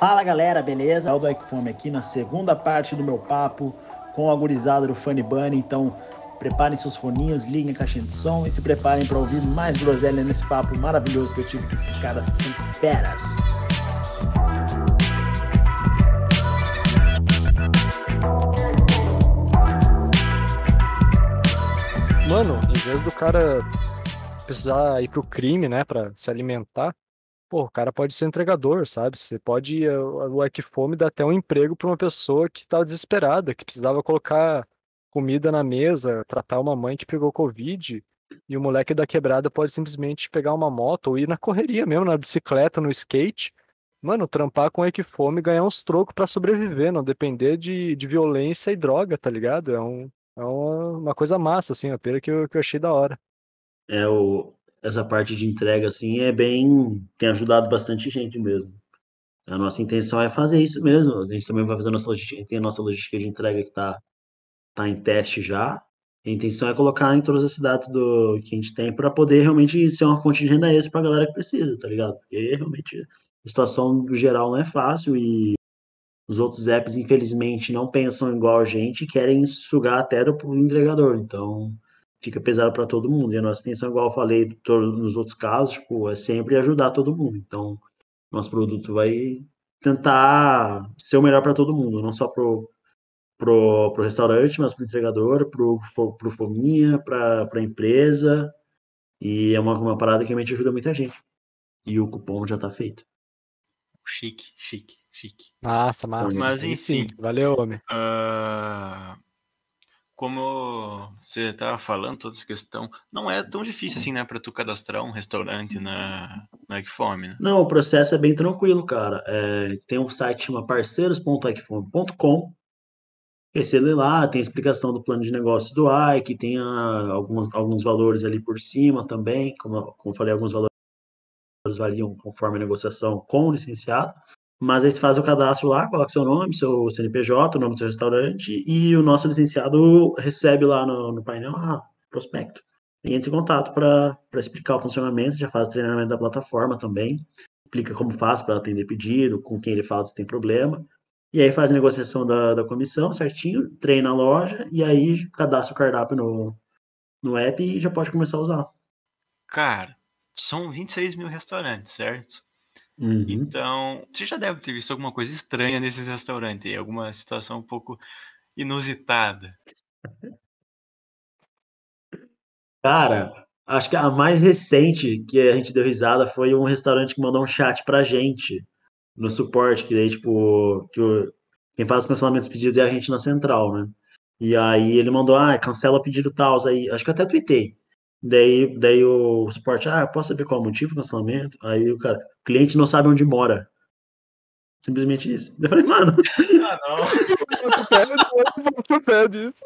Fala galera, beleza? Aldo Fome aqui na segunda parte do meu papo com a gurizada do Funny Bunny. Então, preparem seus foninhos, liguem a caixinha de som e se preparem para ouvir mais groselha nesse papo maravilhoso que eu tive com esses caras que são feras. Mano, em vez do cara precisar ir pro crime, né, para se alimentar, pô, o cara pode ser entregador, sabe? Você pode, eh, o Equifome dá até um emprego para uma pessoa que tá desesperada, que precisava colocar comida na mesa, tratar uma mãe que pegou Covid, e o moleque da quebrada pode simplesmente pegar uma moto ou ir na correria mesmo, na bicicleta, no skate, mano, trampar com Equifome e ganhar uns trocos para sobreviver, não depender de, de violência e droga, tá ligado? É, um, é uma, coisa massa, assim, a pena que eu, que eu achei da hora. É, o, essa parte de entrega, assim, é bem. tem ajudado bastante gente mesmo. A nossa intenção é fazer isso mesmo. A gente também vai fazer a nossa logística, tem a nossa logística de entrega que está tá em teste já. A intenção é colocar em todas as cidades do que a gente tem para poder realmente ser uma fonte de renda extra para a galera que precisa, tá ligado? Porque realmente a situação do geral não é fácil e os outros apps, infelizmente, não pensam igual a gente e querem sugar até do entregador. Então, fica pesado para todo mundo. E a nossa intenção, igual eu falei nos outros casos, tipo, é sempre ajudar todo mundo. Então, nosso produto vai tentar ser o melhor para todo mundo, não só pro pro, pro restaurante, mas pro entregador, pro, pro fominha, para a empresa. E é uma, uma parada que realmente ajuda muita gente. E o cupom já está feito. Chique, chique, chique. Massa, massa. Mas enfim. Valeu, homem. Uh como você estava falando, toda essa questão, não é tão difícil assim, né, para tu cadastrar um restaurante na, na Equifome, né? Não, o processo é bem tranquilo, cara. É, tem um site chama parceiros.equifome.com. Lê lá, tem explicação do plano de negócio do Ike, tem a, alguns, alguns valores ali por cima também, como, como eu falei, alguns valores variam conforme a negociação com o licenciado. Mas aí você faz o cadastro lá, coloca seu nome, seu CNPJ, o nome do seu restaurante, e o nosso licenciado recebe lá no, no painel, ah, prospecto. E entra em contato para explicar o funcionamento, já faz o treinamento da plataforma também, explica como faz para atender pedido, com quem ele fala se tem problema, e aí faz a negociação da, da comissão certinho, treina a loja, e aí cadastra o cardápio no, no app e já pode começar a usar. Cara, são 26 mil restaurantes, certo? Uhum. Então, você já deve ter visto alguma coisa estranha nesses restaurantes, alguma situação um pouco inusitada. Cara, acho que a mais recente que a gente deu risada foi um restaurante que mandou um chat pra gente no suporte, que daí, tipo, que o, quem faz os cancelamentos pedidos é a gente na central, né? E aí ele mandou, ah, cancela o pedido tal, aí, acho que eu até tuitei. Daí, daí o suporte, ah, posso saber qual é o motivo do cancelamento? Aí o cara, o cliente não sabe onde mora. Simplesmente isso. Eu falei, mano. Ah, não. Eu pé disso.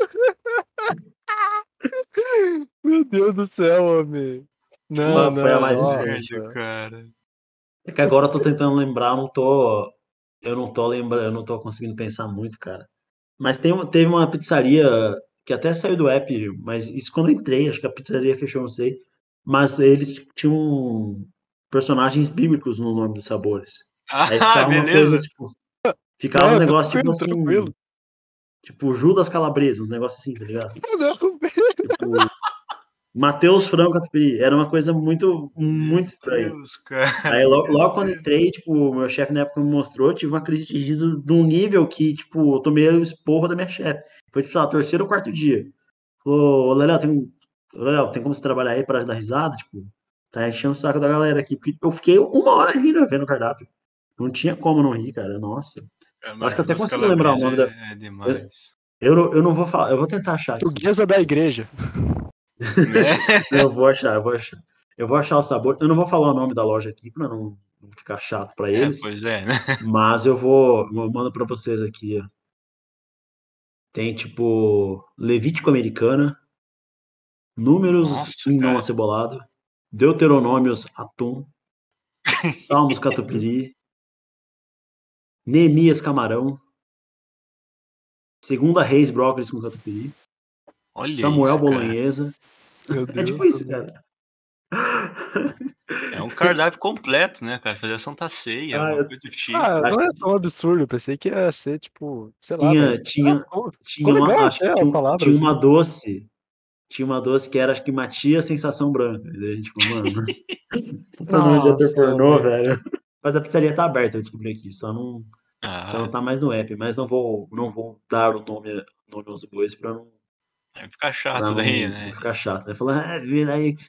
Meu Deus do céu, homem. Não, não, foi a mais nossa. Sério, cara. É que agora eu tô tentando lembrar, eu não tô. Eu não tô lembrando, eu não tô conseguindo pensar muito, cara. Mas tem, teve uma pizzaria que até saiu do app, mas isso quando eu entrei, acho que a pizzaria fechou, não sei. Mas eles tinham personagens bíblicos no nome dos sabores. Ah, beleza. coisa, tipo. Ficava Não, uns negócios tipo assim. tranquilo. Tipo Judas Calabresa, uns negócios assim, tá ligado? Não, Tipo. Mateus Franco Catupiry. Era uma coisa muito, muito estranha. Deus, cara. Aí logo, logo quando entrei, tipo, meu chefe na época me mostrou, tive uma crise de riso de um nível que, tipo, eu tomei o esporro da minha chefe. Foi, tipo, sei lá, terceiro ou quarto dia. Falou, ô Léo, tem, Léo, tem como você trabalhar aí para dar risada? Tipo, tá enchendo o saco da galera aqui. Porque eu fiquei uma hora rindo vendo o cardápio. Não tinha como não rir, cara. Nossa. Acho que eu até consigo lembrar o nome da- É, é demais. Eu, não- eu não vou falar, eu vou tentar achar aqui. Portuguesa da igreja. Né? Eu vou achar, eu vou achar. Eu vou achar o sabor. Eu não vou falar o nome da loja aqui para não, não ficar chato para É, eles. pois é, né? Mas eu vou, eu mando para vocês aqui, ó. Tem tipo Levítico Americana, Números Nossa, não acebolado, Deuteronômios Atum, Salmos Catupiry, Neemias Camarão, Segunda Reis Brócolis com Catupiry, Olha Samuel isso. Bolonhesa. É Deus tipo do isso, cara. É um cardápio completo, né, cara? Fazer a Santa Ceia, Ah, uma eu- tipo. Ah, não é tão absurdo. Eu pensei que ia ser, tipo, sei lá. Tinha, mas- tinha, Ah, tinha uma, acho que a tinha, palavra, tinha uma assim. doce. Tinha uma doce que era, acho que Matias Sensação Branca. E a gente falou, mano. Puta nome de ator pornô, velho. Mas a pizzaria tá aberta, eu descobri aqui. Só não, Ah, só não tá mais no app. Mas não vou, não vou dar o nome, nome aos bois pra não, vai ficar chato não daí, né? ficar chato. Vai falar, ah, vira aí. que-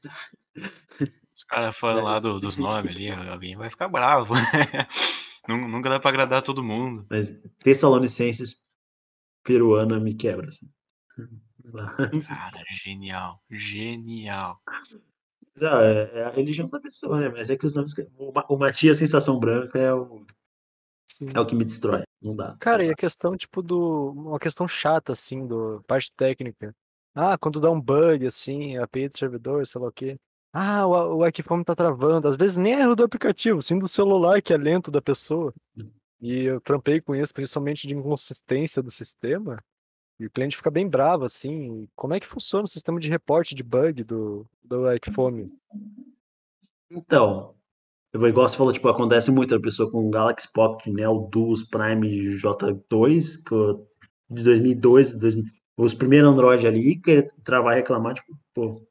Os caras falando lá do- dos nomes ali, alguém vai ficar bravo. Nun- Nunca dá pra agradar todo mundo. Mas Tessalonicenses peruana me quebra. Assim. Cara, genial, genial. Não, é, é a religião da pessoa, né? Mas é que os nomes. o Matias Sensação Branca é o, Sim. é o que me destrói. Não dá. Cara, não e dá. a questão, tipo, do. Uma questão chata, assim, do parte técnica. Ah, quando dá um bug, assim, API do servidor, sei lá o quê. Ah, o, o Equiphone tá travando. Às vezes nem é erro do aplicativo, sim do celular, que é lento da pessoa. E eu trampei com isso, principalmente de inconsistência do sistema. E o cliente fica bem bravo, assim. Como é que funciona o sistema de reporte de bug do, do Equiphone? Então, igual você falou, tipo, acontece muito a pessoa com Galaxy Pocket Neo Duos Prime J2, que de 2002, 2000, os primeiros Android ali, querer travar e reclamar, tipo, pô.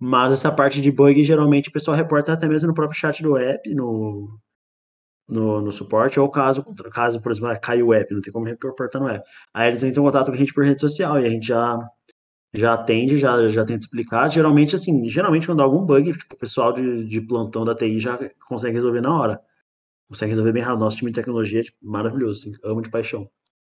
Mas essa parte de bug, geralmente, o pessoal reporta até mesmo no próprio chat do app, no, no, no suporte, ou caso, caso, por exemplo, ah, caiu o app, não tem como reportar no app. Aí eles entram em contato com a gente por rede social, e a gente já já atende, já, já tenta explicar. Geralmente, assim, geralmente quando dá algum bug, tipo, o pessoal de, de plantão da TI já consegue resolver na hora. Consegue resolver bem rápido. Nosso time de tecnologia é tipo, maravilhoso, assim, amo de paixão.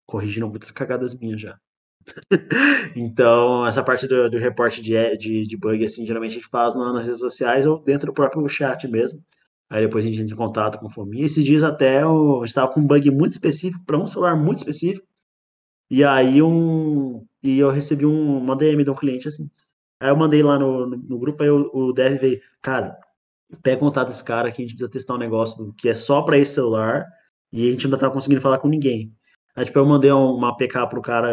Corrigiram muitas cagadas minhas já. então, essa parte do, do reporte de, de, de bug, assim, geralmente a gente faz na- nas redes sociais ou dentro do próprio chat mesmo. Aí depois a gente entra em contato com o Fominha. Esses dias até eu estava com um bug muito específico, para um celular muito específico. E aí um. E eu recebi um, uma DM de um cliente assim. Aí eu mandei lá no, no, no grupo, aí o, o dev veio, cara, pega contato desse cara que a gente precisa testar um negócio que é só para esse celular e a gente não tá conseguindo falar com ninguém. Aí tipo, eu mandei um- uma PK pro cara,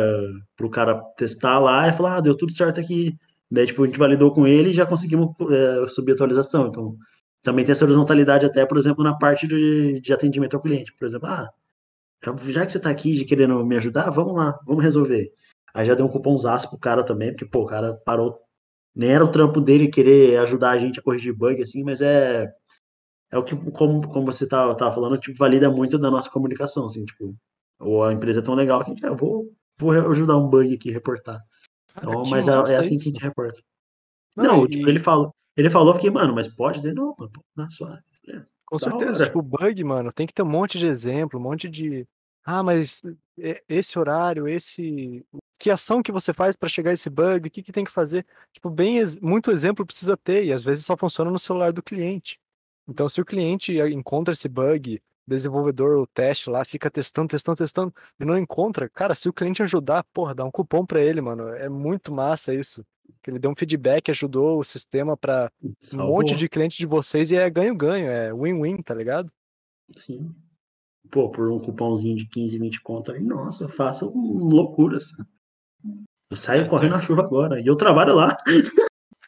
pro cara testar lá, e falou, ah, deu tudo certo aqui. Daí, tipo, a gente validou com ele e já conseguimos é, subir a atualização. Então, também tem essa horizontalidade até, por exemplo, na parte de, de atendimento ao cliente. Por exemplo, ah, já que você tá aqui de querendo me ajudar, vamos lá, vamos resolver. Aí já deu um cupomzaço pro cara também, porque, pô, o cara parou. Nem era o trampo dele querer ajudar a gente a corrigir bug, assim, mas é. É o que, como, como você tava, tava falando, tipo, valida muito da nossa comunicação, assim, tipo, ou a empresa é tão legal que a gente, ah, vou, vou ajudar um bug aqui, reportar. Cara, Então, mas é, é assim que a isso. gente reporta. Não, Não, e- tipo, ele falou, ele falou, fiquei, mano, mas pode? Ele, não, mano, na sua. É, Com certeza, hora. tipo, bug, mano, tem que ter um monte de exemplo, um monte de. Ah, mas esse horário, esse. Que ação que você faz para chegar a esse bug? O que, que tem que fazer? Tipo, bem, muito exemplo precisa ter, e às vezes só funciona no celular do cliente. Então, se o cliente eh, encontra esse bug, desenvolvedor, o teste lá, fica testando, testando, testando, e não encontra, cara, se o cliente ajudar, porra, dá um cupom para ele, mano. É muito massa isso. Que ele deu um feedback, ajudou o sistema para um monte de cliente de vocês e é ganho-ganho, é win-win, tá ligado? Sim. Pô, por um cupomzinho de 15, 20 conto aí, nossa, eu faço loucuras. Eu saio É, correndo é. na chuva agora. E eu trabalho lá.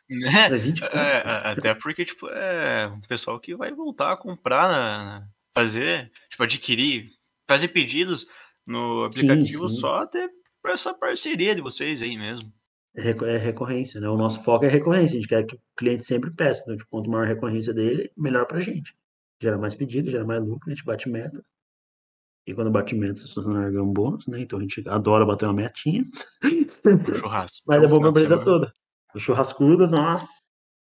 Né? É 20 conto. É, até porque, tipo, é um pessoal que vai voltar a comprar, na, na- fazer, tipo, adquirir, fazer pedidos no aplicativo sim. só até por essa parceria de vocês aí mesmo. É é recorrência, né? O nosso foco é recorrência. A gente quer que o cliente sempre peça. Então, tipo, quanto maior a recorrência dele, melhor pra gente. Gera mais pedido, gera mais lucro, a gente bate meta. E quando bate meta, os funcionários ganham bônus, né? Então a gente adora bater uma metinha. O churrasco. Mas é bom pra semana. toda. O churrascudo, nossa.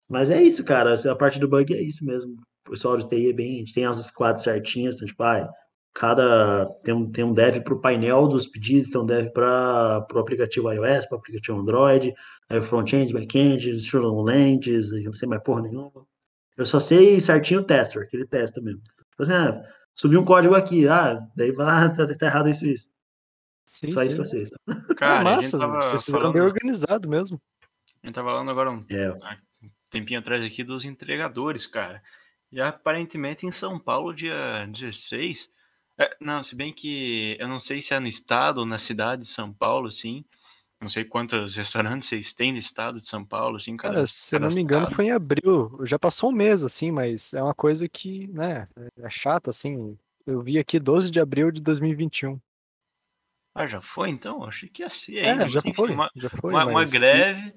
Mas é isso, cara. A parte do bug é isso mesmo. O pessoal de TI é bem. A gente tem as squads certinhas. Então, tipo, ah, cada. Tem um, tem um dev pro painel dos pedidos, tem um dev para pro aplicativo iOS, pro aplicativo Android, aí o front-end, back-end, lands, eu não sei mais porra nenhuma. Eu só sei certinho o tester, aquele testa mesmo. Tipo assim, ah, subiu um código aqui, ah, daí vai, ah, tá, tá errado isso e isso. Sim, Só isso sim. que eu sei. É Cara, gente massa, vocês fizeram falando, bem organizado mesmo. a gente tava falando agora um É, tempinho atrás aqui dos entregadores, cara. E aparentemente em São Paulo, dia 16. é, não, se bem que eu não sei se é no estado ou na cidade de São Paulo, assim. Não sei quantos restaurantes vocês têm no estado de São Paulo, assim, cara. Se eu não me engano, foi em abril. Já passou um mês, assim, mas é uma coisa que, né, é chata, assim. Eu vi aqui 12 de abril de 2021. Ah, já foi então? Achei que ia ser ainda. É, já, foi, uma, já foi. Uma, uma greve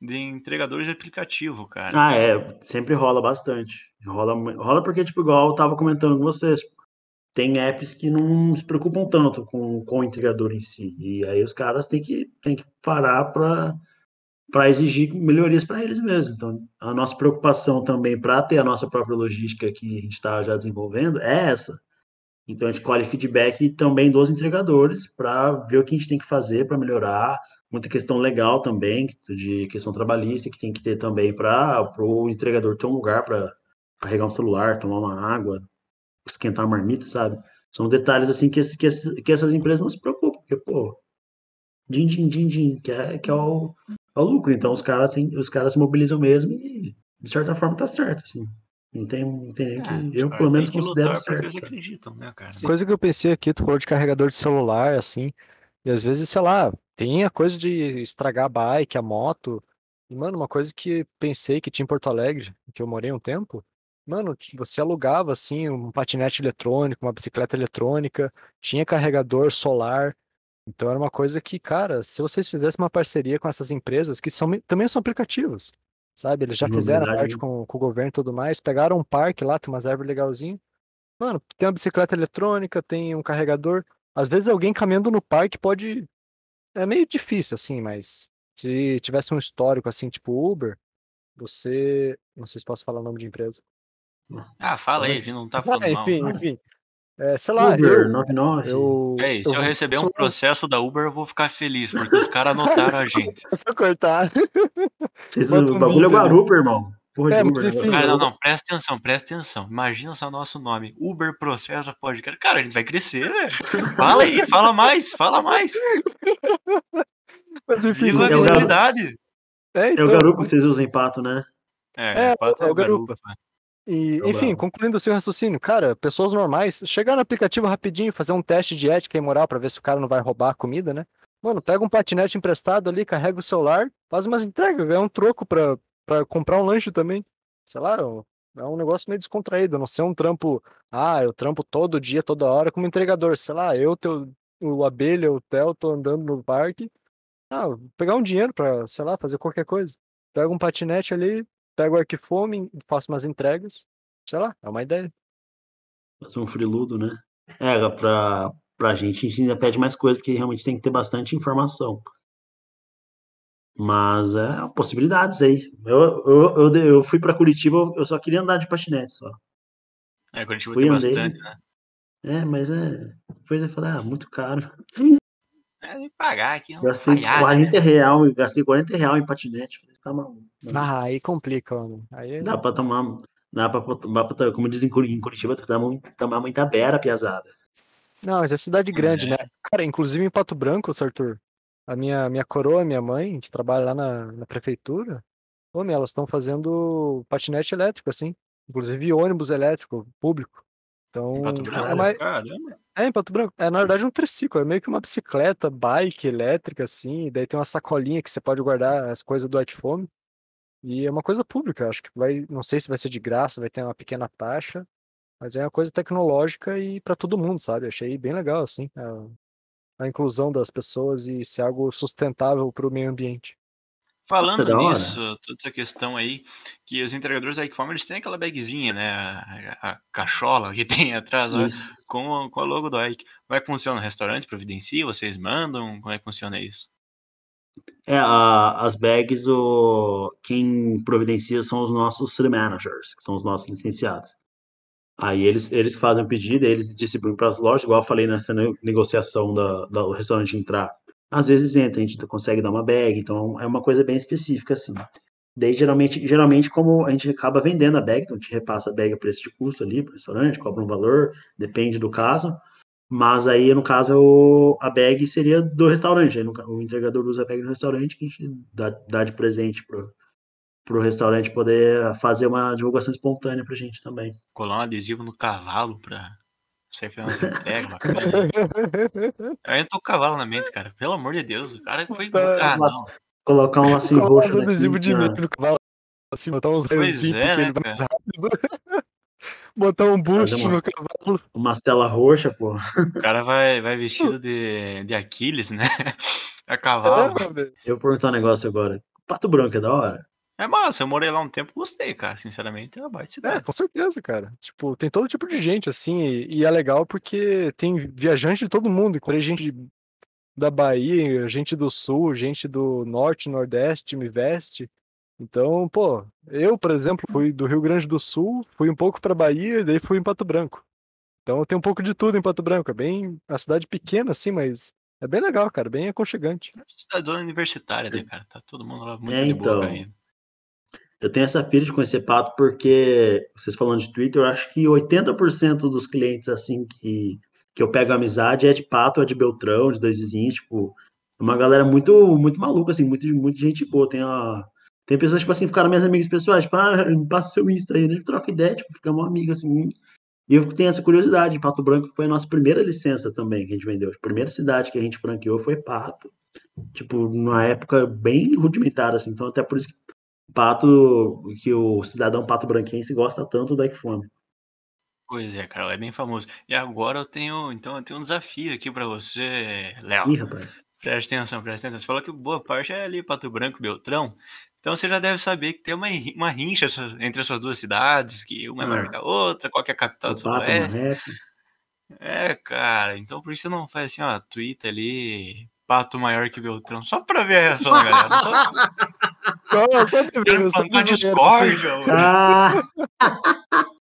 de entregadores de aplicativo, cara. Ah, é. Sempre rola bastante. Rola, rola porque, tipo, igual eu tava comentando com vocês, tem apps que não se preocupam tanto com, com o entregador em si. E aí os caras têm que, têm que parar para para exigir melhorias para eles mesmos. Então, a nossa preocupação também para ter a nossa própria logística que a gente está já desenvolvendo é essa. Então, a gente colhe feedback também dos entregadores para ver o que a gente tem que fazer para melhorar. Muita questão legal também, de questão trabalhista, que tem que ter também para o entregador ter um lugar para carregar um celular, tomar uma água, esquentar a marmita, sabe? São detalhes assim que, que, que essas empresas não se preocupam, porque, pô, din, din, din, din, que é, que é, o, é o lucro. Então os caras, assim, os caras se mobilizam mesmo e, de certa forma, tá certo, assim. Não tem, não tem nem que. É, eu, pelo menos, considero certo. Eles acreditam, né, cara? Coisa que eu pensei aqui, tu falou de carregador de celular, assim, e às vezes, sei lá, tem a coisa de estragar a bike, a moto. E, mano, uma coisa que pensei que tinha em Porto Alegre, que eu morei um tempo, Mano, você alugava assim um patinete eletrônico, uma bicicleta eletrônica, tinha carregador solar. Então era uma coisa que, cara, se vocês fizessem uma parceria com essas empresas, que são, também são aplicativos, sabe? Eles já fizeram a parte com, com, o governo e tudo mais, pegaram um parque lá, tem umas árvores legalzinhas. Mano, tem uma bicicleta eletrônica, tem um carregador. Às vezes alguém caminhando no parque pode. É meio difícil, assim, mas se tivesse um histórico assim, tipo Uber, você. Não sei se posso falar o nome de empresa. Ah, fala aí, a gente não tá falando ah, enfim, mal. Enfim, é, sei lá, Uber, eu, 99. Eu, Ei, se eu, eu receber um processo da Uber, eu vou ficar feliz, porque os caras anotaram a gente. É só cortar. Vocês, o bagulho é Guarupa, irmão. Porra é, Uber, enfim, ah, não, não, presta atenção, presta atenção. Imagina só o nosso nome. Uber processa podcast. Cara, a gente vai crescer, velho. Fala aí, fala mais, fala mais. Mas enfim, Viva a visibilidade. É, então, é o Garupa que vocês usam em pato, né? É, é, pato é, é o Garupa. garupa e, enfim, concluindo o seu raciocínio, cara, pessoas normais, chegar no aplicativo rapidinho, fazer um teste de ética e moral para ver se o cara não vai roubar a comida, né? Mano, pega um patinete emprestado ali, carrega o celular, faz umas entregas, ganha um troco pra, pra comprar um lanche também. Sei lá, é um negócio meio descontraído, não ser um trampo, ah, eu trampo todo dia, toda hora como entregador, sei lá, eu, teu, o Abelha, o Theo, tô andando no parque, ah, pegar um dinheiro pra, sei lá, fazer qualquer coisa. Pega um patinete ali, pego o Arquifome, faço umas entregas. Sei lá, é uma ideia. Fazer um freeludo, né? É, pra, pra gente, a gente ainda pede mais coisa, porque realmente tem que ter bastante informação. Mas é possibilidades aí. Eu, eu, eu, eu fui para Curitiba, eu só queria andar de patinete só. É, Curitiba fui tem andei, bastante, né? É, mas é. Depois eu falei, ah, muito caro. É, nem pagar aqui. Gastei falhar, 40 né? real, gastei 40 real em patinete. Tá maluco. Ah, aí complica, mano. Aí... Dá pra tomar. Dá pra, dá pra, como dizem em Curitiba, tomar muita beira, piazada. Não, mas é cidade grande, é. né? Cara, inclusive em Pato Branco, Arthur, a minha, minha coroa, minha mãe, que trabalha lá na, na prefeitura, pô, elas estão fazendo patinete elétrico, assim. Inclusive ônibus elétrico, público. Então, em Pato Branco, é, mais... caramba. É, em Pato Branco. É, na verdade, um triciclo. É meio que uma bicicleta, bike elétrica, assim. E daí tem uma sacolinha que você pode guardar as coisas do Equifome. E é uma coisa pública. Acho que vai. Não sei se vai ser de graça, vai ter uma pequena taxa. Mas é uma coisa tecnológica e para todo mundo, sabe? Achei bem legal, assim. A, a inclusão das pessoas e ser algo sustentável para o meio ambiente. Falando nisso, toda essa questão aí, que os entregadores da Equifome, eles têm aquela bagzinha, né, a, a cachola que tem atrás, com, com a logo do Ike. Como é que funciona o restaurante? Providencia? Vocês mandam? Como é que funciona isso? É, a, as bags, o, quem providencia são os nossos city managers, que são os nossos licenciados. Aí eles, eles fazem o pedido, eles distribuem para as lojas, igual eu falei nessa negociação da, da, do restaurante entrar às vezes entra, a gente consegue dar uma bag, então é uma coisa bem específica, assim. Daí, geralmente, geralmente como a gente acaba vendendo a bag, então a gente repassa a bag a preço de custo ali para o restaurante, cobra um valor, depende do caso. Mas aí, no caso, a bag seria do restaurante. Aí, o entregador usa a bag no restaurante que a gente dá, dá de presente pro, pro restaurante poder fazer uma divulgação espontânea pra gente também. Colar um adesivo no cavalo pra Isso aí foi uma. Aí entrou o cavalo na mente, cara. Pelo amor de Deus, o cara foi. Ah, não. Colocar um assim roxo. Um adesivo de medo no cavalo. Assim, botar uns raios é, né, mais rápido. botar um boost no cavalo. Uma cela roxa, pô. O cara vai, vai vestido de, de Aquiles, né? A cavalo. É, eu vou perguntar um negócio agora. Pato Branco é da hora? É massa, eu morei lá um tempo gostei, cara. Sinceramente, é uma baita cidade. É, com certeza, cara. Tipo, tem todo tipo de gente, assim, e, e é legal porque tem viajante de todo mundo. Encontrei gente da Bahia, gente do Sul, gente do Norte, Nordeste, me veste. Então, pô, eu, por exemplo, fui do Rio Grande do Sul, fui um pouco pra Bahia e daí fui em Pato Branco. Então tem um pouco de tudo em Pato Branco. É bem. A cidade pequena, assim, mas é bem legal, cara. Bem aconchegante. É cidade universitária, né, cara? Tá todo mundo lá muito é, de boa então. ainda. Eu tenho essa pira de conhecer pato porque, vocês falando de Twitter, eu acho que 80% dos clientes, assim, que, que eu pego amizade é de pato, é de Beltrão, de dois vizinhos, tipo, é uma galera muito, muito maluca, assim, muito, muita gente boa. Tem, a, tem pessoas, tipo assim, ficaram minhas amigas pessoais, tipo, ah, passa seu Insta aí, né? Troca ideia, tipo, fica uma amiga, assim. E eu tenho essa curiosidade, Pato Branco foi a nossa primeira licença também que a gente vendeu. A primeira cidade que a gente franqueou foi Pato. Tipo, numa época bem rudimentar, assim. Então, até por isso que pato que o cidadão pato branquense gosta tanto da Equifome. Pois é, cara, é bem famoso. E agora eu tenho, então, eu tenho um desafio aqui para você, Léo. Ih, rapaz. Preste atenção, preste atenção. Você falou que boa parte é ali Pato Branco, Beltrão. Então você já deve saber que tem uma, uma rincha entre essas duas cidades, que uma é maior ah. que a outra, qual que é a capital do Sudoeste. É, cara, então por isso você não faz assim, ó, Twitter ali, pato maior que Beltrão, só pra ver a reação da galera. Só... Qual, só pra ver, só plantar discórdia, ah.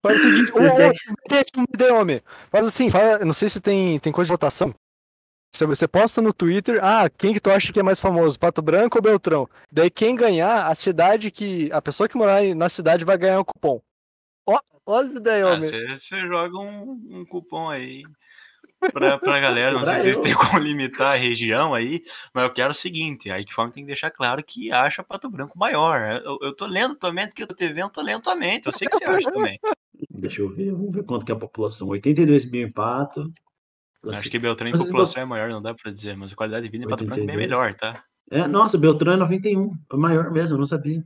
Faz o seguinte, ô, ô, homem. Faz assim, fala, não sei se tem, tem coisa de votação. Você posta no Twitter, ah, quem que tu acha que é mais famoso, Pato Branco ou Beltrão? Daí quem ganhar, a cidade que. A pessoa que morar na cidade vai ganhar um cupom. Ó, olha isso daí, homem. Você joga um, um cupom aí pra, pra galera. Não sei se vocês têm como limitar a região aí, mas eu quero o seguinte: a Equiform tem que deixar claro que acha Pato Branco maior. Eu, eu tô lendo atualmente que eu tô vendo, tô lendo atualmente. Eu sei que você acha também. Deixa eu ver, vamos ver quanto que é a população. 82 mil em Pato. Acho que Beltrão em população é maior, não dá pra dizer, mas a qualidade de vida em Pato Branco é bem melhor, tá? É, nossa, Beltrão é 91, é maior mesmo, eu não sabia.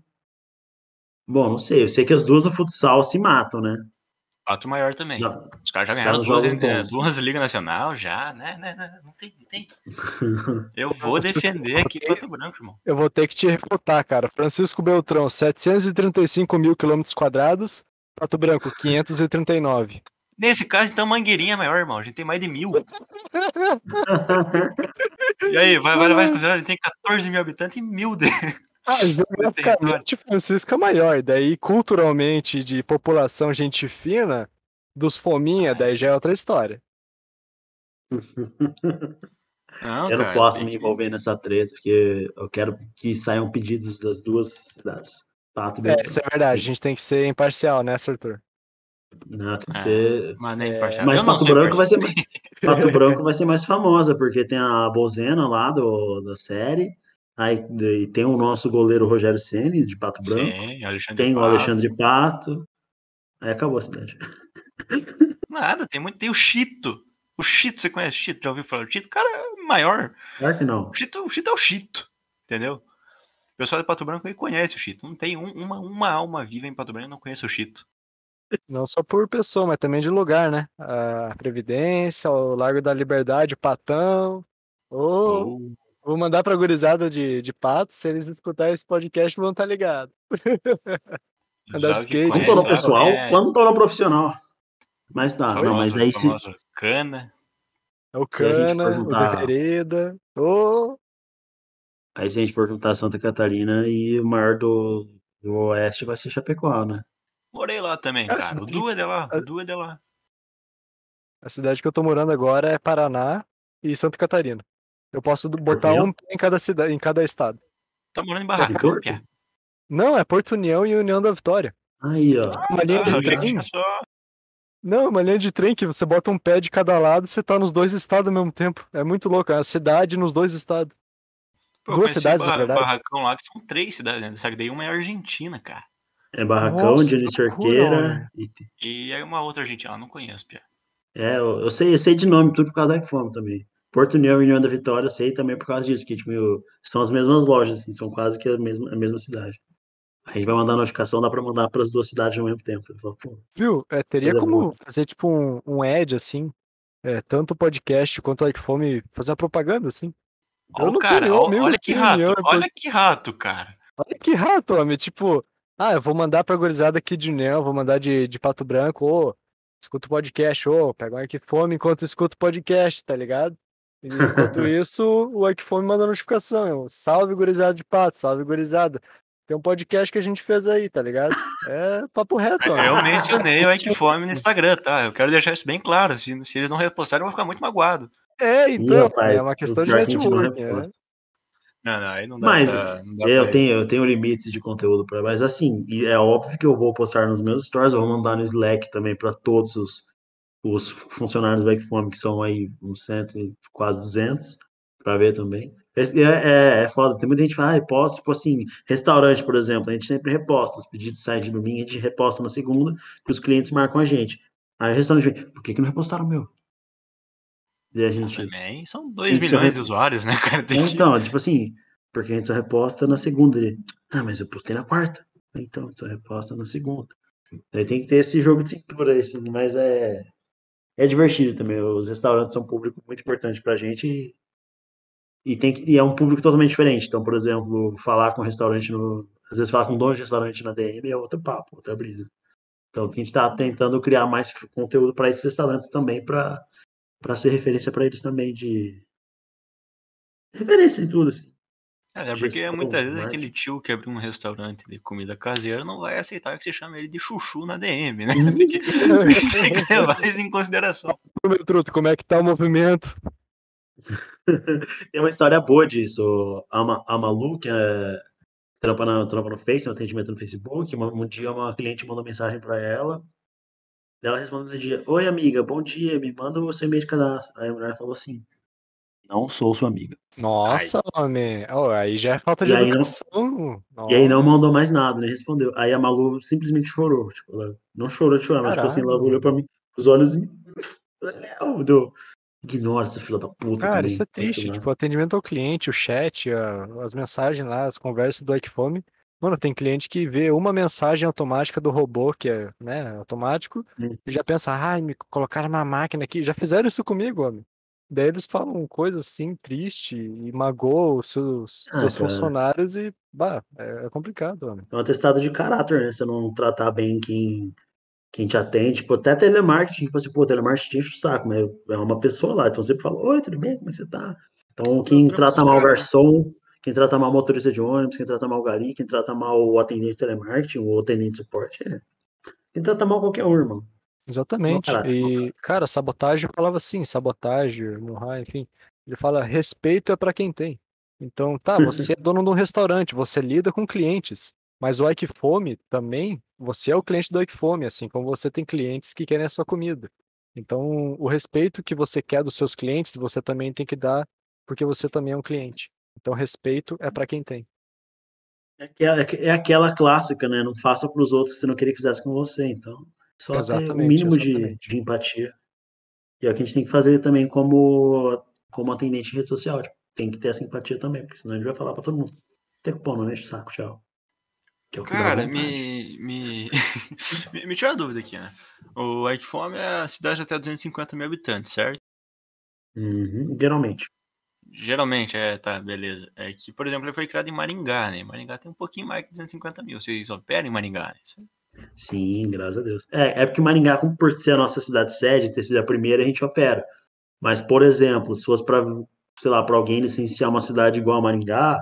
Bom, não sei, eu sei que as duas no futsal se matam, né? Pato maior também. Não. Os caras já ganharam duas, duas Liga Nacional, já, né, né, né? Não tem, não tem. Eu vou defender aqui Pato Branco, irmão. Eu vou ter que te refutar, cara. Francisco Beltrão, 735 mil quilômetros quadrados. Pato Branco, 539. Nesse caso, então, Mangueirinha é maior, irmão. A gente tem mais de mil. e aí, vai, vai vai? A gente tem 14 mil habitantes e mil de. Ah, geograficamente Francisco é maior, daí culturalmente de população gente fina, dos fominha, é. daí já é outra história. Não, eu não cara, posso me envolver que... nessa treta, porque eu quero que saiam pedidos das duas cidades. Pato é, isso é verdade, a gente tem que ser imparcial, né, Arthur? Não, tem que é, ser. Mas, nem é, mas Pato Branco vai ser Pato Branco vai ser mais famosa, porque tem a Bozena lá do, da série. Aí tem o nosso goleiro Rogério Ceni de Pato Branco. Sim, Alexandre tem Pato. o Alexandre Pato. Aí acabou a cidade. Nada, tem muito. Tem o Chito. O Chito, você conhece o Chito? Já ouviu falar do Chito? O cara é maior. Claro que não. O Chito, o Chito é o Chito. Entendeu? O pessoal de Pato Branco aí conhece o Chito. Não tem um, uma, uma alma viva em Pato Branco que não conhece o Chito. Não só por pessoa, mas também de lugar, né? A Previdência, o Largo da Liberdade, Patão. Oh, oh. Vou mandar pra gurizada de, de pato, se eles escutarem esse podcast vão estar tá ligados. Andar de skate. Quando tô no pessoal, é... quando no profissional. Mas tá, não, mas aí se... Cana. É o Cana, juntar... o Vereda. Oh. Aí se a gente for juntar Santa Catarina e o maior do, do Oeste vai ser Chapecó, né? Morei lá também, cara. cara. O Du é de lá, o Du é de lá. A cidade que eu tô morando agora é Paraná e Santa Catarina. Eu posso botar um em cada cidade, em cada estado. Tá morando em Barracão, Pia? Não, é Porto União e União da Vitória. Aí, ó. Uma linha ah, de trem. Só... Não, uma linha de trem que você bota um pé de cada lado e você tá nos dois estados ao mesmo tempo. É muito louco, é a cidade nos dois estados. Pô, Duas cidades, na verdade. Barracão lá, que são três cidades, né? Só que daí uma é Argentina, cara. É Barracão, Nossa, Dionísio Cerqueira. E... e aí uma outra gente, ela não conheço, Pia. É, eu, eu, sei, eu sei de nome tudo por causa da Fome também. Porto União e União da Vitória, eu sei também por causa disso, porque tipo, são as mesmas lojas, assim, são quase que a mesma, a mesma cidade. A gente vai mandar notificação, dá pra mandar para as duas cidades ao mesmo tempo. Falo, Viu? É, teria como boa. fazer tipo um, um ad, assim, é, tanto o podcast quanto o Fome fazer a propaganda, assim. Ó, cara, ó, olha que rato, olha que rato, cara. Olha que rato, homem. Tipo, ah, eu vou mandar pra gorizada aqui de União, vou mandar de, de Pato Branco, ô, escuta o podcast, ô, pega um Fome enquanto escuta o podcast, tá ligado? E, enquanto isso, o Fome manda notificação. Salve, gorizada de Pato, salve, gorizada. Tem um podcast que a gente fez aí, tá ligado? É papo reto. Ó. Eu mencionei o Equifome no Instagram, tá? Eu quero deixar isso bem claro. Se, se eles não repostarem, eu vou ficar muito magoado. É, então, Ih, rapaz, é uma questão de network. Não, é. não, não, aí não dá Mas pra, não dá eu, tenho, eu tenho limites de conteúdo para, mas assim, é óbvio que eu vou postar nos meus stories, eu vou mandar no Slack também para todos os, os funcionários do Equifome, que são aí uns cento, quase 200, para ver também. É, é, é foda. Tem muita gente que fala, ah, reposta, tipo assim, restaurante, por exemplo, a gente sempre reposta. Os pedidos saem de domingo, a gente reposta na segunda, que os clientes marcam a gente. Aí o restaurante vem, por que, que não repostaram o meu? E a gente. Também são 2 milhões de usuários, né, cara? Tem então, tipo assim, porque a gente só reposta na segunda. Ele, ah, mas eu postei na quarta. Então, só reposta na segunda. Aí tem que ter esse jogo de cintura, assim, mas é. É divertido também. Os restaurantes são um público muito importante pra gente e e, tem que, e é um público totalmente diferente. Então, por exemplo, falar com um restaurante no. Às vezes falar com um dono de restaurante na DM é outro papo, outra brisa. Então a gente está tentando criar mais conteúdo para esses restaurantes também, para ser referência para eles também de. Referência em tudo, assim. É, porque muitas vezes aquele tio que abre um restaurante de comida caseira não vai aceitar que você chame ele de chuchu na DM, né? Tem que, tem que levar isso em consideração. Meu truto, como é que tá o movimento? Tem uma história boa disso. A, a Malu, que é, trampa, na, trampa no Face, no atendimento no Facebook, um, um dia uma cliente mandou mensagem para ela. Ela respondeu no dia: Oi, amiga, bom dia, me manda o seu e-mail de cadastro. Aí a mulher falou assim: Não sou sua amiga. Nossa, aí, homem. Oh, aí já é falta de educação. Não, e aí não mandou mais nada, nem respondeu. Aí a Malu simplesmente chorou. Tipo, ela não chorou de chorar, mas tipo assim, ela olhou pra mim, os olhos. Do, Ignora essa fila da puta. Cara, também, isso é triste. Tipo, o atendimento ao cliente, o chat, a, as mensagens lá, as conversas do Equifome. Mano, tem cliente que vê uma mensagem automática do robô, que é né, automático, hum. e já pensa, ai, me colocaram uma máquina aqui. Já fizeram isso comigo, homem. Daí eles falam coisas assim, triste, e magoam os seus, ah, seus funcionários e, bah, é, é complicado, homem. É um atestado de caráter, né? Se não tratar bem quem quem te atende, tipo, até telemarketing, tipo assim, pô, telemarketing enche o saco, mas é uma pessoa lá, então sempre fala, oi, tudo bem, como é que você tá? Então, quem trata mal o garçom, quem trata mal o motorista de ônibus, quem trata mal o gari, quem trata mal o atendente de telemarketing, o atendente de suporte, é. Quem trata mal qualquer um, irmão. Exatamente. E, cara, sabotagem falava assim, sabotagem, no raio, enfim. Ele fala, respeito é para quem tem. Então, tá, você é dono de um restaurante, você lida com clientes. Mas o Fome também, você é o cliente do Fome, assim como você tem clientes que querem a sua comida. Então, o respeito que você quer dos seus clientes, você também tem que dar, porque você também é um cliente. Então, respeito é para quem tem. É, é, é, aquela clássica, né? Não faça para os outros se não queria que fizesse com você. Então, só exatamente, ter o mínimo de, de, empatia. E é o que a gente tem que fazer também como, como atendente de rede social. Tipo, tem que ter essa empatia também, porque senão a gente vai falar para todo mundo. Tem cupom, não enche o saco, tchau. Que é o que Cara, me, me, me, me tira uma dúvida aqui, né? O Eikfome é a cidade até 250 mil habitantes, certo? Uhum, geralmente. Geralmente, é, tá, beleza. É que, por exemplo, ele foi criado em Maringá, né? Maringá tem um pouquinho mais que 250 mil. Vocês operam em Maringá, né? Sim, graças a Deus. É, é porque Maringá, como por ser a nossa cidade sede, ter sido a primeira, a gente opera. Mas, por exemplo, se fosse para, sei lá, para alguém licenciar uma cidade igual a Maringá,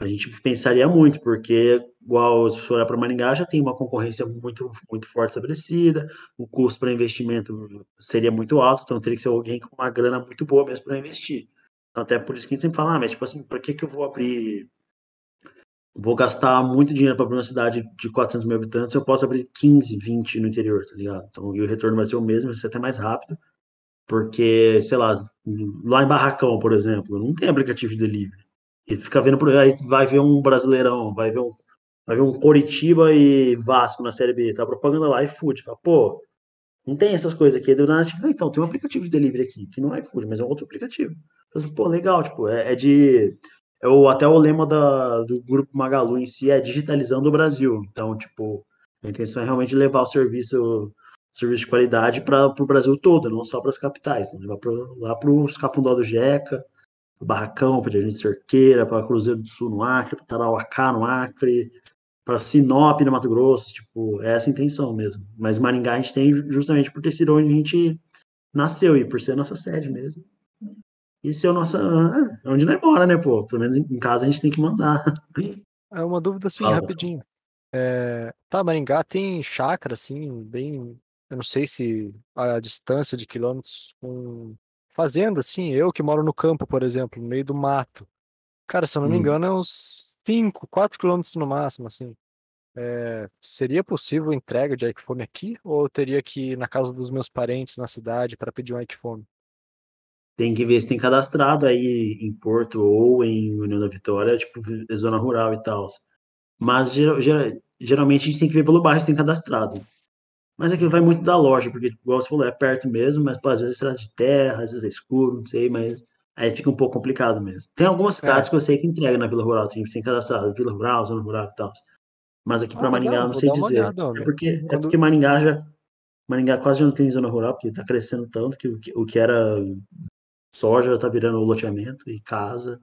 a gente pensaria muito, porque, igual se for para Maringá, já tem uma concorrência muito, muito forte estabelecida, o custo para investimento seria muito alto, então teria que ser alguém com uma grana muito boa mesmo para investir. Então, até por isso que a gente sempre fala, ah, mas tipo assim, para que, que eu vou abrir. Vou gastar muito dinheiro para abrir uma cidade de 400 mil habitantes, eu posso abrir 15, 20 no interior, tá ligado? Então, e o retorno vai ser o mesmo, vai ser até mais rápido, porque, sei lá, lá em Barracão, por exemplo, não tem aplicativo de delivery. E fica vendo por aí, vai ver um brasileirão, vai ver um, vai ver um Coritiba e Vasco na Série B, tá propaganda lá, iFood. Fala, pô, não tem essas coisas aqui. Do nada, tipo, ah, então, tem um aplicativo de delivery aqui, que não é iFood, mas é um outro aplicativo. Falo, pô, legal, tipo, é, é de. É o, até o lema da, do grupo Magalu em si é digitalizando o Brasil. Então, tipo, a intenção é realmente levar o serviço, serviço de qualidade para o Brasil todo, não só para as capitais. Né? Levar pra, lá para os Cafundó do Jeca, para Barracão, para Jardim de Cerqueira, para Cruzeiro do Sul no Acre, para Tarauacá no Acre, para Sinop no Mato Grosso. Tipo, é essa a intenção mesmo. Mas Maringá a gente tem justamente por ter sido onde a gente nasceu e por ser a nossa sede mesmo. E ser o nosso. É, onde nós mora, né, pô? Pelo menos em casa a gente tem que mandar. É uma dúvida assim, rapidinho. É, tá, Maringá tem chácara, assim, bem. Eu não sei se a distância de quilômetros com fazenda, assim, eu que moro no campo, por exemplo, no meio do mato. Cara, se eu não me hum. engano, é uns 5, 4 quilômetros no máximo, assim. É, seria possível entrega de iPhone aqui? Ou teria que ir na casa dos meus parentes na cidade para pedir um iPhone? Tem que ver se tem cadastrado aí em Porto ou em União da Vitória, tipo, zona rural e tal. Mas geral, geralmente a gente tem que ver pelo bairro se tem cadastrado. Mas aquilo vai muito da loja, porque, igual você falou, é perto mesmo, mas pô, às vezes é estrada de terra, às vezes é escuro, não sei, mas aí fica um pouco complicado mesmo. Tem algumas cidades é. que eu sei que entrega na Vila Rural, tem, tem cadastrado, Vila Rural, Zona Rural e tal. Mas aqui ah, para Maringá eu não sei dizer. Olhada, é, porque, Quando... é porque Maringá já. Maringá quase já não tem zona rural, porque está crescendo tanto que o, que o que era soja está virando loteamento e casa.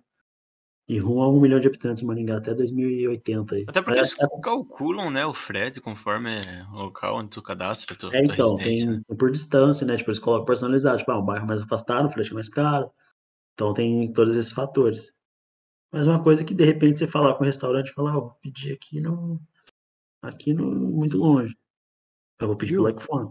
E rumo a um milhão de habitantes em Maringá até 2080. Aí. Até porque eles é... calculam, né, o frete conforme o local onde tu cadastra tua, É, então, tem né? por distância, né? Tipo, eles colocam personalizado. Tipo, ah, um bairro mais afastado, o frete é mais caro. Então tem todos esses fatores. Mas uma coisa que de repente você falar com o restaurante e falar, oh, vou pedir aqui no. Aqui no muito longe. Eu vou pedir Black Phone.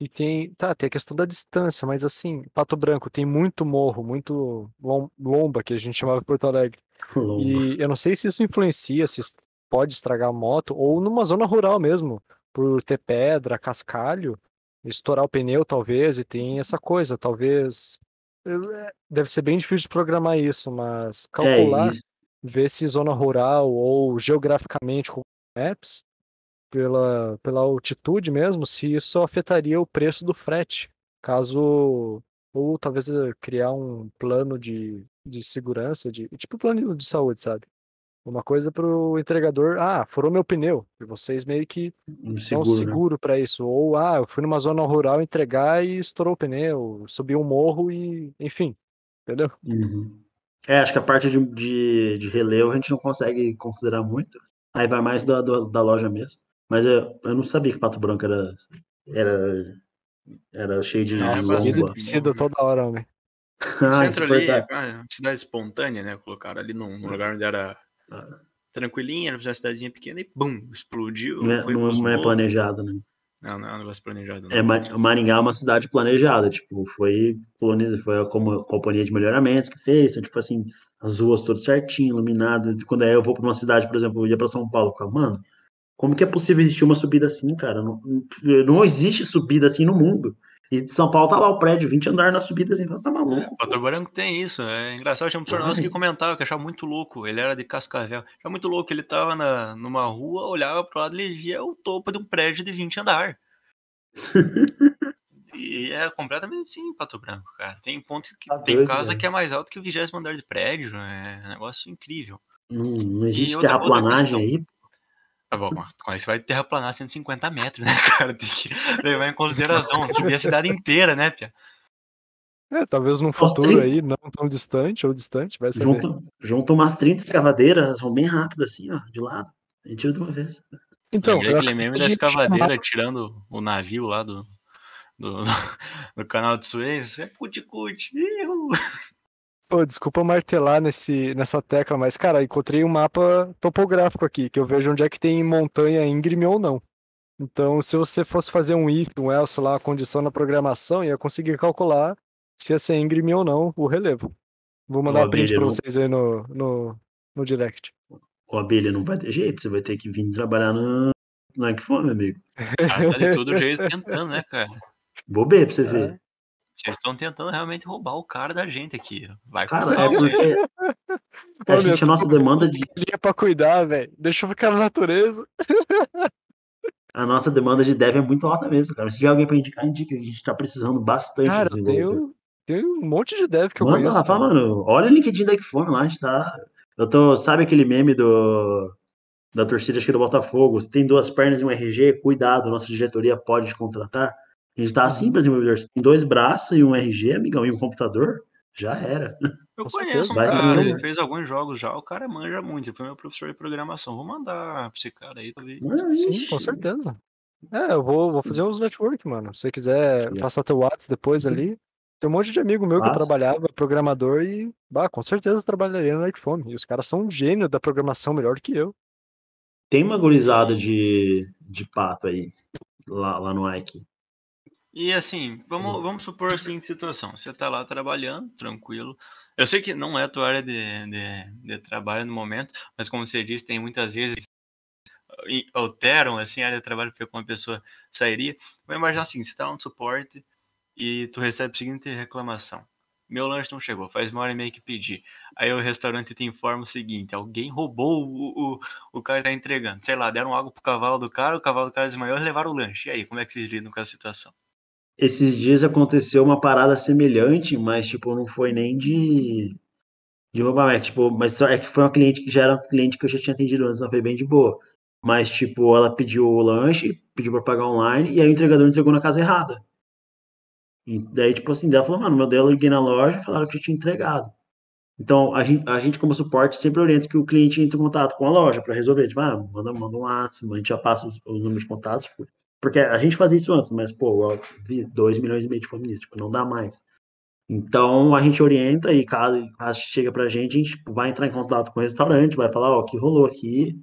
E tem, tá, tem a questão da distância, mas assim, Pato Branco tem muito morro, muito lomba, que a gente chamava Porto Alegre. Lomba. E eu não sei se isso influencia, se pode estragar a moto, ou numa zona rural mesmo, por ter pedra, cascalho, estourar o pneu talvez, e tem essa coisa, talvez. É, deve ser bem difícil de programar isso, mas é calcular, é ver se zona rural ou geograficamente com maps pela, pela altitude mesmo, se isso afetaria o preço do frete, caso ou talvez eh, criar um plano de, de segurança, de tipo plano de saúde, sabe? Uma coisa para o entregador, ah, furou meu pneu, e vocês meio que um seguro, dão seguro né? para isso. Ou, ah, eu fui numa zona rural entregar e estourou o pneu, subiu um morro e, enfim, entendeu? Uhum. É, acho que a parte de, de, de, relevo a gente não consegue considerar muito. Aí vai mais da, da loja mesmo. Mas eu, eu não sabia que Pato Branco era, era, era cheio de Nossa, lomba. Descida toda hora, homem. ah, centro ali, é uma cidade espontânea, né? Colocaram ali num, num lugar onde era ah. tranquilinha, era uma cidadezinha pequena e bum, explodiu. Não, é, não, não é planejado, né? Não, não é um negócio planejado. Não. É, Maringá é uma cidade planejada, tipo, foi, foi a companhia de melhoramentos que fez, então, tipo assim, as ruas todas certinho, iluminadas. Quando eu vou para uma cidade, por exemplo, eu ia para São Paulo, mano, como que é possível existir uma subida assim, cara? Não, não existe subida assim no mundo. E de São Paulo tá lá o prédio, 20 andares na subida assim, tá maluco. É, Pato Branco tem isso, é engraçado. Tinha um professor nosso que comentava que achava muito louco. Ele era de Cascavel. Achava muito louco. Ele tava na, numa rua, olhava pro lado e via o topo de um prédio de 20 andares. e é completamente sim, Pato Branco, cara. Tem ponto que tá tem doido, casa que é mais alto que o vigésimo andar de prédio. É um negócio incrível. Não, não existe terraplanagem aí? Tá bom, com isso vai terraplanar 150 metros, né, cara? Tem que levar em consideração, subir a cidade inteira, né, Pia? É, talvez num futuro aí, não tão distante ou distante, vai ser. Junta, junta umas 30 escavadeiras, vão bem rápido assim, ó, de lado. A gente tira de uma vez. Então, Lembrei aquele meme da escavadeira tirando o navio lá do, do, do canal de Suez. É cuti-cuti. Pô, desculpa martelar nesse, nessa tecla, mas, cara, encontrei um mapa topográfico aqui, que eu vejo onde é que tem montanha íngreme ou não. Então, se você fosse fazer um if, um else lá, a condição na programação, ia conseguir calcular se ia ser íngreme ou não o relevo. Vou mandar um print pra vocês aí no, no, no direct. O abelha não vai ter jeito, você vai ter que vir trabalhar no, no Equifome, amigo. Ah, tá de todo jeito tentando, né, cara? Vou ver pra você é. ver. Vocês estão tentando realmente roubar o cara da gente aqui. Vai cara, é porque, Pô, a gente, a nossa demanda de. Linha pra cuidar, velho. Deixa eu ficar na natureza. a nossa demanda de dev é muito alta mesmo, cara. Se tiver alguém pra indicar, indica. A gente tá precisando bastante cara, desenvolvedor. Tem, tem um monte de dev que eu Manda conheço. Rafa, mano, olha o LinkedIn da Equifone lá, a gente tá. Eu tô. Sabe aquele meme do. Da torcida acho que do Botafogo? Se tem duas pernas e um RG, cuidado, nossa diretoria pode te contratar. A gente tá assim para desenvolvedor. Se tem dois braços e um RG, amigão, e um computador, já era. Eu Com conheço um cara, ele fez alguns jogos já, o cara manja muito, ele foi meu professor de programação. Vou mandar pra esse cara aí, talvez. Sim, com certeza. É, eu vou, vou fazer uns network, mano. Se você quiser yeah. passar teu WhatsApp depois ali, tem um monte de amigo meu Passa. que trabalhava, programador, e, bah, com certeza trabalharia no Nightphone. E os caras são um gênio da programação melhor que eu. Tem uma gurizada de, de pato aí, lá, lá no Ike. E assim, vamos, vamos supor a seguinte situação: você tá lá trabalhando, tranquilo. Eu sei que não é a tua área de, de, de trabalho no momento, mas como você disse, tem muitas vezes alteram assim a área de trabalho porque uma pessoa sairia. Vou imaginar assim, você está no suporte e tu recebe a seguinte reclamação. Meu lanche não chegou, faz uma hora e meia que pedi. Aí o restaurante te informa o seguinte: alguém roubou o, o, o cara que tá entregando. Sei lá, deram água pro cavalo do cara, o cavalo do cara desmaiou e levaram o lanche. E aí, como é que vocês lidam com essa situação? Esses dias aconteceu uma parada semelhante, mas, tipo, não foi nem de, de é, tipo, mas é que foi uma cliente que já era um cliente que eu já tinha atendido antes, ela foi bem de boa. Mas, tipo, ela pediu o lanche, pediu para pagar online, e aí o entregador entregou na casa errada. E daí, tipo assim, ela falou, mano, meu dela liguei na loja falaram que eu tinha entregado. Então, a gente, a gente, como suporte, sempre orienta que o cliente entre em contato com a loja para resolver. Tipo, ah, manda, manda um WhatsApp, a gente já passa os, os números de contatos, tipo, porque a gente fazia isso antes, mas, pô, 2 milhões e meio de famílias, tipo, não dá mais. Então, a gente orienta e caso, chega pra gente, a gente tipo, vai entrar em contato com o restaurante, vai falar, ó, o que rolou aqui.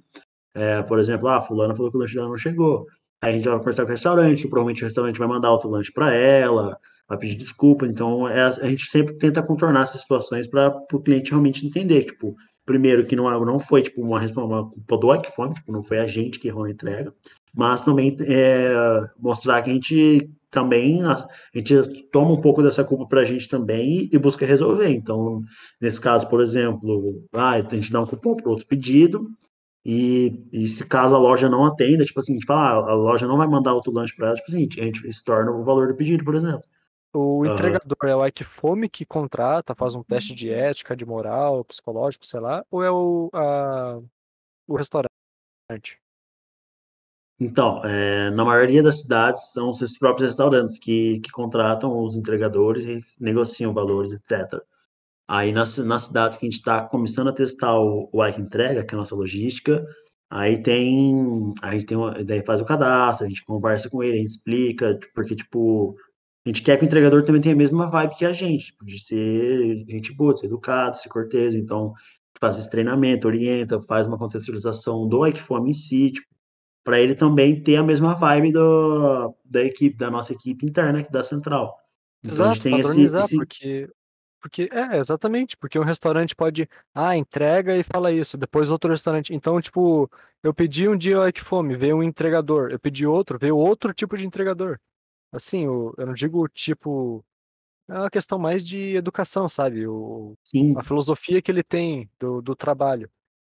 É, por exemplo, ah, fulano falou que o lanche dela não chegou. Aí a gente vai conversar com o restaurante, provavelmente o restaurante vai mandar outro lanche para ela, vai pedir desculpa. Então, é, a gente sempre tenta contornar essas situações para o cliente realmente entender, tipo, primeiro que não, é, não foi tipo uma, uma culpa do iPhone, tipo, não foi a gente que errou a entrega, mas também é, mostrar que a gente também a, gente toma um pouco dessa culpa para a gente também e, e, busca resolver. Então, nesse caso, por exemplo, ah, a gente dá um cupom para outro pedido e, e, se caso a loja não atenda, tipo assim, a gente fala, ah, a loja não vai mandar outro lanche para ela, tipo assim, a gente se torna o valor do pedido, por exemplo. O entregador é o Ike que contrata, faz um teste de ética, de moral, psicológico, sei lá, ou é o, a, o restaurante? Então, é, na maioria das cidades são os próprios restaurantes que, que contratam os entregadores e negociam valores, etc. Aí nas, nas cidades que a gente está começando a testar o, o Ike Entrega, que é a nossa logística, aí tem, a gente tem uma, daí faz o cadastro, a gente conversa com ele, a gente explica, porque tipo, a gente quer que o entregador também tenha a mesma vibe que a gente, tipo, de ser gente boa, de ser educado, de ser cortês, então faz esse treinamento, orienta, faz uma contextualização do Ikefome em si, tipo, para ele também ter a mesma vibe do, da equipe, da nossa equipe interna aqui da central. Então Exato, a gente tem esse, esse... porque porque é exatamente, porque um restaurante pode, ah, entrega e fala isso, depois outro restaurante. Então, tipo, eu pedi um dia o fome, veio um entregador, eu pedi outro, veio outro tipo de entregador. Assim, eu, eu não digo tipo, é uma questão mais de educação, sabe? O, Sim. A filosofia que ele tem do, do trabalho.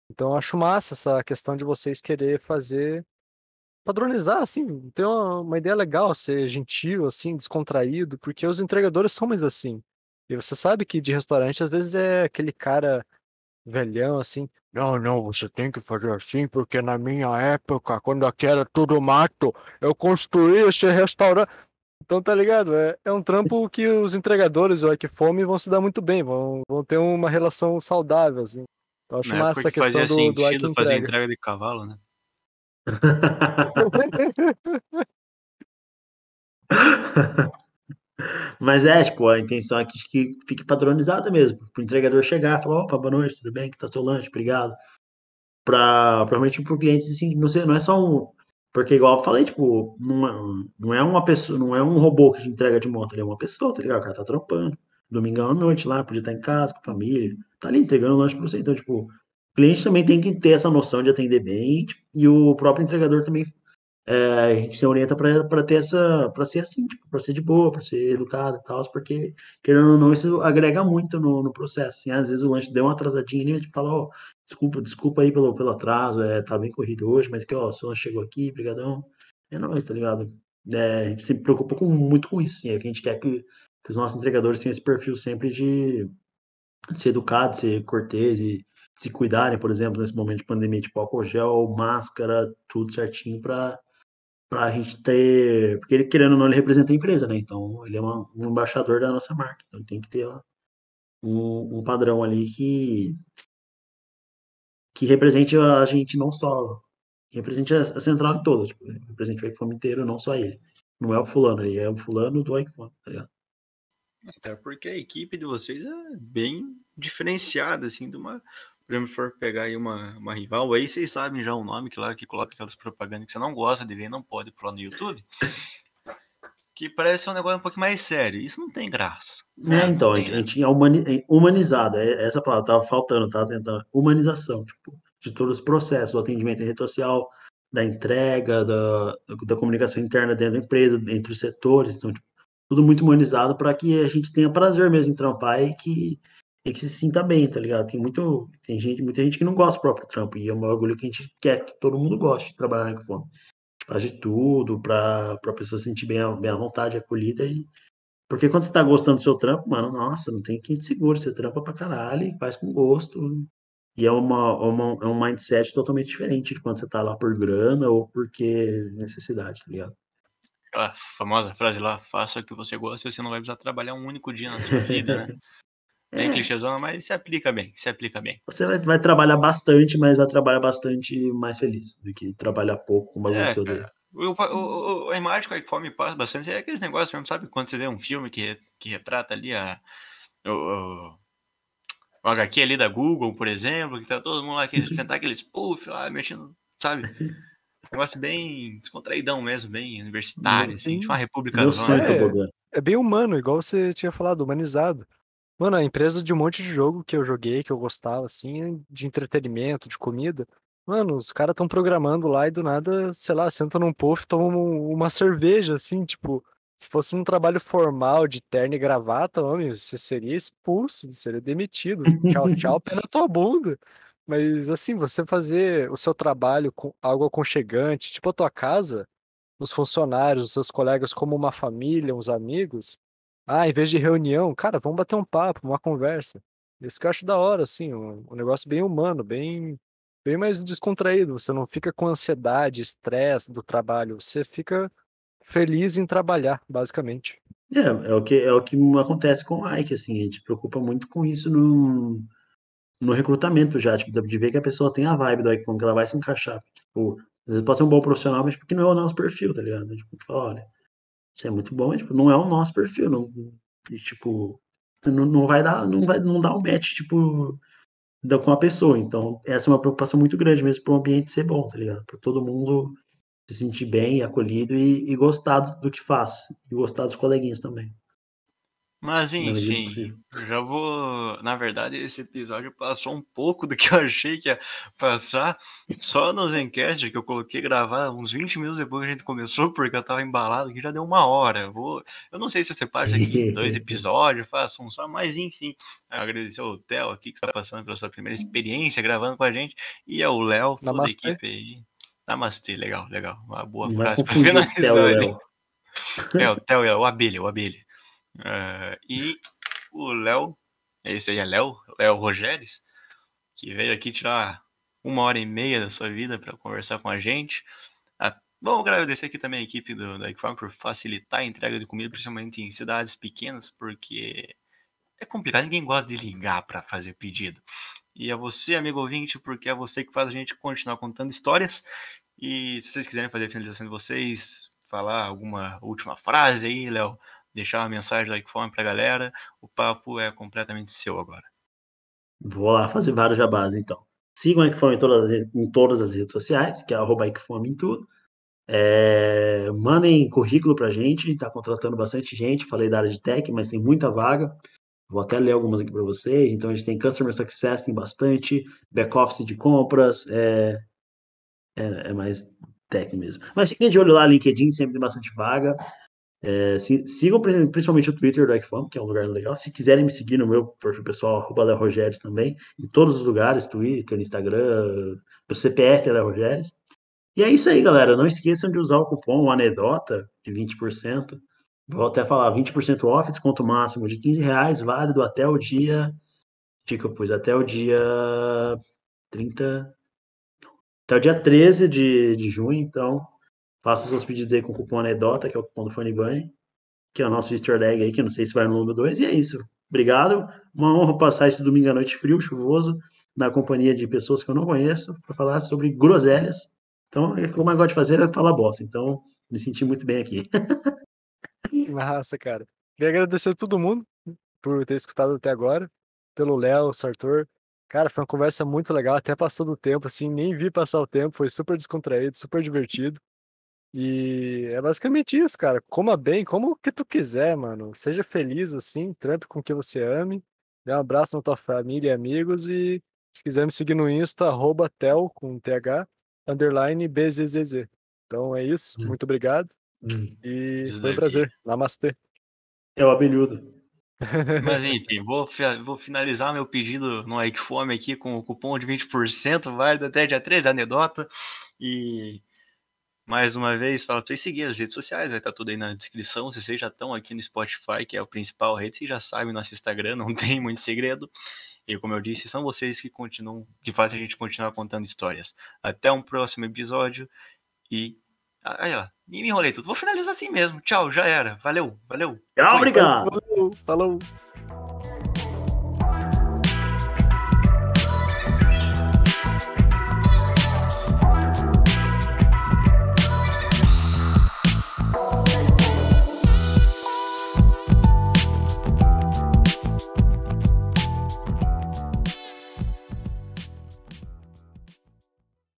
Então, eu acho massa essa questão de vocês querer fazer padronizar, assim, ter uma, uma, ideia legal, ser gentil, assim, descontraído, porque os entregadores são mais assim. E você sabe que de restaurante, às vezes, é aquele cara velhão, assim, não, não, você tem que fazer assim, porque na minha época, quando aqui era tudo mato, eu construí esse restaurante. Então, tá ligado? É, é um trampo que os entregadores ou que fome vão se dar muito bem, vão, vão ter uma relação saudável, assim. Eu acho massa essa questão fazia do, sentido do fazer entrega de cavalo, né? Mas é, tipo, a intenção é que, que fique padronizada mesmo. Para o entregador chegar e falar, opa, boa noite, tudo bem? Que tá seu lanche, obrigado. Para provavelmente para o cliente, assim, não, sei, não é só um. Porque, igual eu falei, tipo, não é, não é uma pessoa, não é um robô que te entrega de moto, ele é uma pessoa, tá ligado? O cara tá trampando. Domingão à noite lá, podia estar em casa, com a família, tá ali entregando lanche para você. Então, tipo, cliente também tem que ter essa noção de atender bem e o próprio entregador também é, a gente se orienta para ter essa, para ser assim, tipo, para ser de boa, para ser educado e tal, porque, querendo ou não, isso agrega muito no, no processo. Assim, às vezes o lanche deu uma atrasadinha e a gente fala, ó, desculpa, desculpa aí pelo, pelo atraso, é, tá bem corrido hoje, mas que, ó, o lanche chegou aqui, brigadão. É nóis, tá ligado? É, a gente se preocupa com, muito com isso, assim, é que a gente quer que, que os nossos entregadores tenham esse perfil sempre de, de ser educado, ser cortês e se cuidarem, por exemplo, nesse momento de pandemia, tipo álcool gel, máscara, tudo certinho para para a gente ter. Porque ele, querendo ou não, ele representa a empresa, né? Então, ele é uma, um embaixador da nossa marca. Então, tem que ter um, um, padrão ali que. que represente a gente não só. represente a, a central toda. Tipo, represente o iPhone inteiro, não só ele. Não é o fulano, ele é o fulano do iPhone, tá ligado? Até porque a equipe de vocês é bem diferenciada, assim, de uma exemplo, for pegar aí uma, uma rival, aí vocês sabem já o nome, que lá que coloca aquelas propagandas que você não gosta de ver, não pode pular no YouTube. Que parece um negócio um pouco mais sério. Isso não tem graça. Né? É, então, a gente, a gente tinha humani humanizado, é, essa palavra tava faltando, tava tentando. Humanização, tipo, de todos os processos, o atendimento em rede social, da entrega, da, da comunicação interna dentro da empresa, entre os setores, então, tipo, tudo muito humanizado para que a gente tenha prazer mesmo em trampar e que e que se sinta bem, tá ligado? Tem muito, tem gente, muita gente que não gosta do próprio trampo, e é um bagulho que a gente quer que todo mundo goste de trabalhar na Ecofone. Faz de tudo pra, pra pessoa se sentir bem, bem à vontade, acolhida, e porque quando você tá gostando do seu trampo, mano, nossa, não tem quem te segure, você trampa pra caralho, faz com gosto, e é uma, uma, é um mindset totalmente diferente de quando você tá lá por grana ou porque necessidade, tá ligado? A famosa frase lá, faça o que você gosta e você não vai precisar trabalhar um único dia na sua vida, né? É, é clichêzão, mas se aplica bem, se aplica bem. Você vai, vai, trabalhar bastante, mas vai trabalhar bastante mais feliz do que trabalhar pouco com bagulho é, que você O, o, o, a imagem que a me passa bastante é aqueles negócios mesmo, sabe? Quando você vê um filme que, que retrata ali a, o, o, o HQ ali da Google, por exemplo, que tá todo mundo lá, que, sentar aqueles puff lá, mexendo, sabe? Um negócio bem descontraídão mesmo, bem universitário, assim, tipo uma república. É, é bem humano, igual você tinha falado, humanizado. Mano, a empresa de um monte de jogo que eu joguei, que eu gostava, assim, de entretenimento, de comida. Mano, os caras estão programando lá e do nada, sei lá, sentam num puff e tomam uma cerveja, assim, tipo, se fosse um trabalho formal de terno e gravata, homem, você seria expulso, seria demitido. Tchau, tchau, pé na tua bunda. Mas assim, você fazer o seu trabalho com algo aconchegante, tipo a tua casa, os funcionários, os seus colegas como uma família, uns amigos, ah, em vez de reunião, cara, vamos bater um papo, uma conversa. Isso que eu acho da hora, assim, um, um negócio bem humano, bem, bem mais descontraído. Você não fica com ansiedade, estresse do trabalho, você fica feliz em trabalhar, basicamente. É, é o que, é o que acontece com o Ike, assim, a gente preocupa muito com isso no, no recrutamento já, tipo, de ver que a pessoa tem a vibe do Ike, como que ela vai se encaixar. Tipo, às vezes pode ser um bom profissional, mas porque não é o nosso perfil, tá ligado? Tipo, fala, olha, isso é muito bom, mas, tipo, não é o nosso perfil, não, e, tipo, não, não vai dar, não vai, não dá um match, tipo, com a pessoa, então essa é uma preocupação muito grande mesmo para o ambiente ser bom, tá ligado? Para todo mundo se sentir bem, acolhido e, e gostar do que faz, e gostar dos coleguinhas também. Mas enfim, já vou. Na verdade, esse episódio passou um pouco do que eu achei que ia passar. Só no Zencast que eu coloquei gravar uns 20 minutos depois que a gente começou, porque eu tava embalado, que já deu uma hora. Eu, vou... eu não sei se você parte aqui dois episódios, faço um só, mas enfim. Agradecer ao Theo aqui que está passando pela sua primeira experiência gravando com a gente. E ao Léo, toda Namastê. a equipe aí. Namastê, legal, legal. Uma boa frase para finalizar. É, o Theo é o abelha, o abelha. Uh, e o Léo, esse aí é Léo, Léo Rogéries, que veio aqui tirar uma hora e meia da sua vida para conversar com a gente. Ah, vamos agradecer aqui também a equipe do, da Equfarm por facilitar a entrega de comida, principalmente em cidades pequenas, porque é complicado, ninguém gosta de ligar para fazer pedido. E é você, amigo ouvinte, porque é você que faz a gente continuar contando histórias. E se vocês quiserem fazer a finalização de vocês, falar alguma última frase aí, Léo, deixar uma mensagem da Icfome para a galera. O papo é completamente seu agora. Vou lá fazer vários jabás, então. Sigam a Icfome em todas, em todas as redes sociais, que é arroba em tudo. É, mandem currículo para a gente, está contratando bastante gente. Falei da área de tech, mas tem muita vaga. Vou até ler algumas aqui para vocês. Então, a gente tem Customer Success, tem bastante. Back Office de compras. É, é, é mais tech mesmo. Mas fiquem de olho lá, LinkedIn, sempre tem bastante vaga. É, sigam principalmente o Twitter do Ecfam, que é um lugar legal. Se quiserem me seguir no meu perfil pessoal, arroba Léo Rogério também, em todos os lugares, Twitter, Instagram, o CPF é Léo Rogério. E é isso aí, galera. Não esqueçam de usar o cupom Anedota de 20%. Vou até falar 20% off, desconto máximo de 15 reais, válido até o dia. Eu pus até o dia 30. Até o dia 13 de, de junho, então faça seus pedidos aí com o cupom Anedota, que é o cupom do Funny que é o nosso easter egg aí, que eu não sei se vai no número 2. E é isso. Obrigado. Uma honra passar esse domingo à noite frio, chuvoso, na companhia de pessoas que eu não conheço, para falar sobre groselhas. Então, o que eu mais gosto de fazer é falar bosta. Então, me senti muito bem aqui. Massa, cara. Queria agradecer a todo mundo por ter escutado até agora, pelo Léo, Sartor. Cara, foi uma conversa muito legal, até passou do tempo, assim, nem vi passar o tempo, foi super descontraído, super divertido. E é basicamente isso, cara. Coma bem, como o que tu quiser, mano. Seja feliz, assim, trampe com o que você ame. Dê um abraço na tua família e amigos. E se quiser me seguir no Insta, arroba tel, com TH, underline BZZZ. Então é isso, hum. muito obrigado. Hum. E foi um prazer. Namastê. É o abelhudo. Mas enfim, vou, vou finalizar meu pedido no Ike Fome aqui com o cupom de 20% válido até dia 13, anedota. E mais uma vez, fala para vocês seguir as redes sociais, vai estar tudo aí na descrição. Se vocês já estão aqui no Spotify, que é a principal rede, vocês já sabem nosso Instagram, não tem muito segredo. E como eu disse, são vocês que continuam, que fazem a gente continuar contando histórias. Até um próximo episódio e Aí, ó, me enrolei tudo. Vou finalizar assim mesmo. Tchau, já era. Valeu, valeu. Tchau, obrigado. Falou. falou.